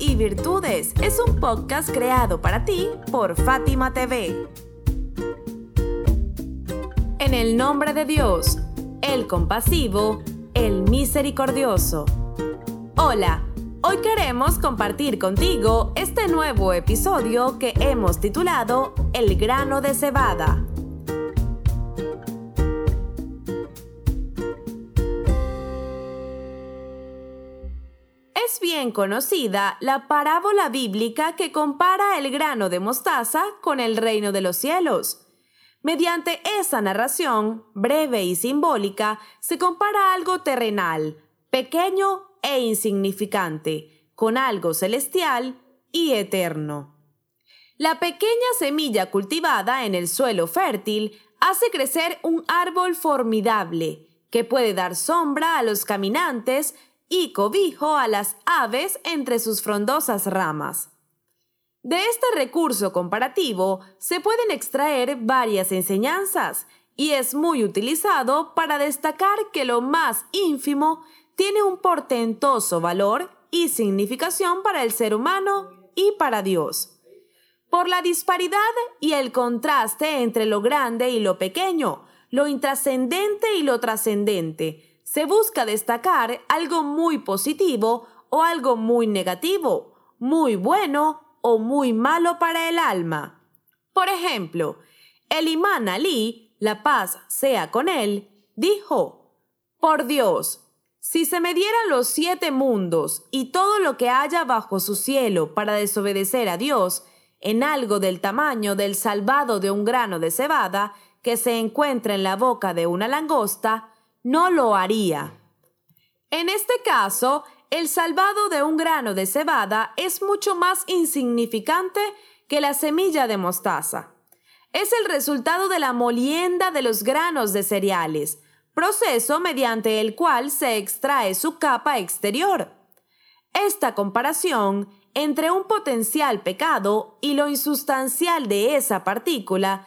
Y Virtudes es un podcast creado para ti por Fátima TV. En el nombre de Dios, el compasivo, el misericordioso. Hola, hoy queremos compartir contigo este nuevo episodio que hemos titulado El grano de cebada. Es bien conocida la parábola bíblica que compara el grano de mostaza con el reino de los cielos. Mediante esa narración, breve y simbólica, se compara algo terrenal, pequeño e insignificante, con algo celestial y eterno. La pequeña semilla cultivada en el suelo fértil hace crecer un árbol formidable que puede dar sombra a los caminantes y cobijo a las aves entre sus frondosas ramas. De este recurso comparativo se pueden extraer varias enseñanzas y es muy utilizado para destacar que lo más ínfimo tiene un portentoso valor y significación para el ser humano y para Dios. Por la disparidad y el contraste entre lo grande y lo pequeño, lo intrascendente y lo trascendente, se busca destacar algo muy positivo o algo muy negativo, muy bueno o muy malo para el alma. Por ejemplo, el imán Ali, la paz sea con él, dijo, Por Dios, si se me dieran los siete mundos y todo lo que haya bajo su cielo para desobedecer a Dios, en algo del tamaño del salvado de un grano de cebada que se encuentra en la boca de una langosta, no lo haría. En este caso, el salvado de un grano de cebada es mucho más insignificante que la semilla de mostaza. Es el resultado de la molienda de los granos de cereales, proceso mediante el cual se extrae su capa exterior. Esta comparación entre un potencial pecado y lo insustancial de esa partícula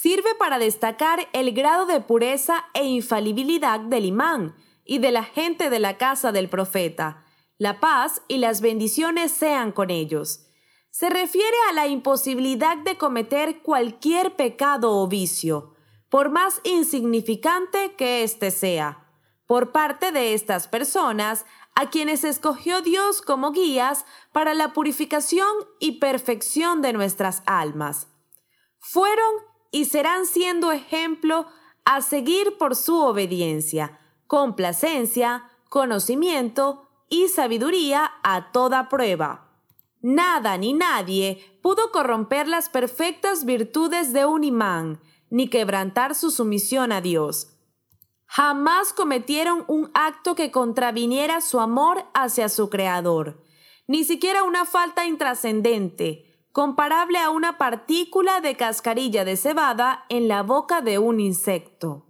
sirve para destacar el grado de pureza e infalibilidad del imán y de la gente de la casa del profeta. La paz y las bendiciones sean con ellos. Se refiere a la imposibilidad de cometer cualquier pecado o vicio, por más insignificante que éste sea, por parte de estas personas a quienes escogió Dios como guías para la purificación y perfección de nuestras almas. Fueron y serán siendo ejemplo a seguir por su obediencia, complacencia, conocimiento y sabiduría a toda prueba. Nada ni nadie pudo corromper las perfectas virtudes de un imán, ni quebrantar su sumisión a Dios. Jamás cometieron un acto que contraviniera su amor hacia su Creador, ni siquiera una falta intrascendente, comparable a una partícula de cascarilla de cebada en la boca de un insecto.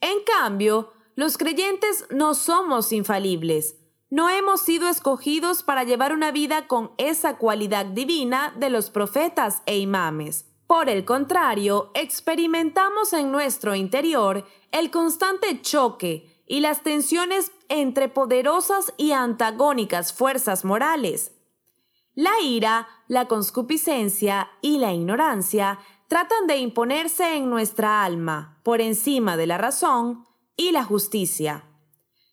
En cambio, los creyentes no somos infalibles. No hemos sido escogidos para llevar una vida con esa cualidad divina de los profetas e imames. Por el contrario, experimentamos en nuestro interior el constante choque y las tensiones entre poderosas y antagónicas fuerzas morales. La ira, la conscupiscencia y la ignorancia tratan de imponerse en nuestra alma por encima de la razón y la justicia.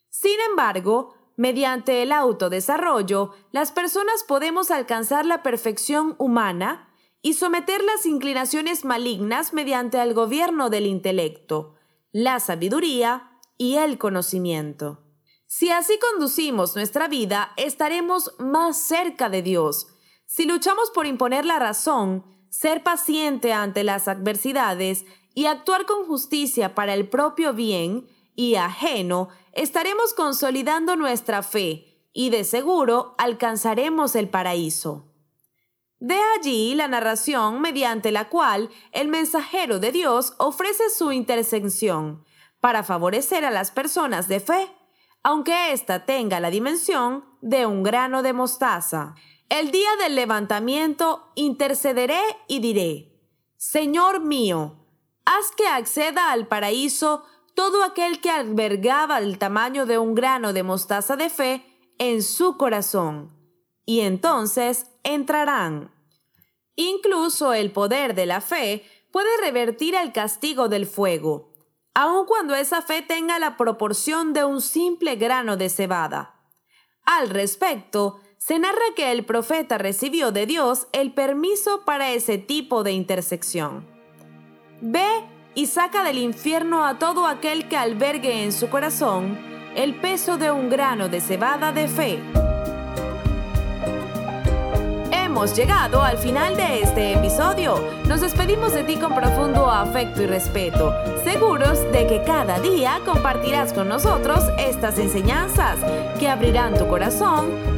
Sin embargo, mediante el autodesarrollo, las personas podemos alcanzar la perfección humana y someter las inclinaciones malignas mediante el gobierno del intelecto, la sabiduría y el conocimiento. Si así conducimos nuestra vida, estaremos más cerca de Dios. Si luchamos por imponer la razón, ser paciente ante las adversidades y actuar con justicia para el propio bien y ajeno, estaremos consolidando nuestra fe y de seguro alcanzaremos el paraíso. De allí la narración mediante la cual el mensajero de Dios ofrece su intercesión para favorecer a las personas de fe, aunque ésta tenga la dimensión de un grano de mostaza. El día del levantamiento intercederé y diré, Señor mío, haz que acceda al paraíso todo aquel que albergaba el tamaño de un grano de mostaza de fe en su corazón, y entonces entrarán. Incluso el poder de la fe puede revertir el castigo del fuego, aun cuando esa fe tenga la proporción de un simple grano de cebada. Al respecto, se narra que el profeta recibió de Dios el permiso para ese tipo de intersección. Ve y saca del infierno a todo aquel que albergue en su corazón el peso de un grano de cebada de fe. Hemos llegado al final de este episodio. Nos despedimos de ti con profundo afecto y respeto, seguros de que cada día compartirás con nosotros estas enseñanzas que abrirán tu corazón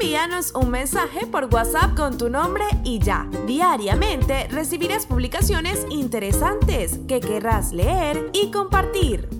Envíanos un mensaje por WhatsApp con tu nombre y ya. Diariamente recibirás publicaciones interesantes que querrás leer y compartir.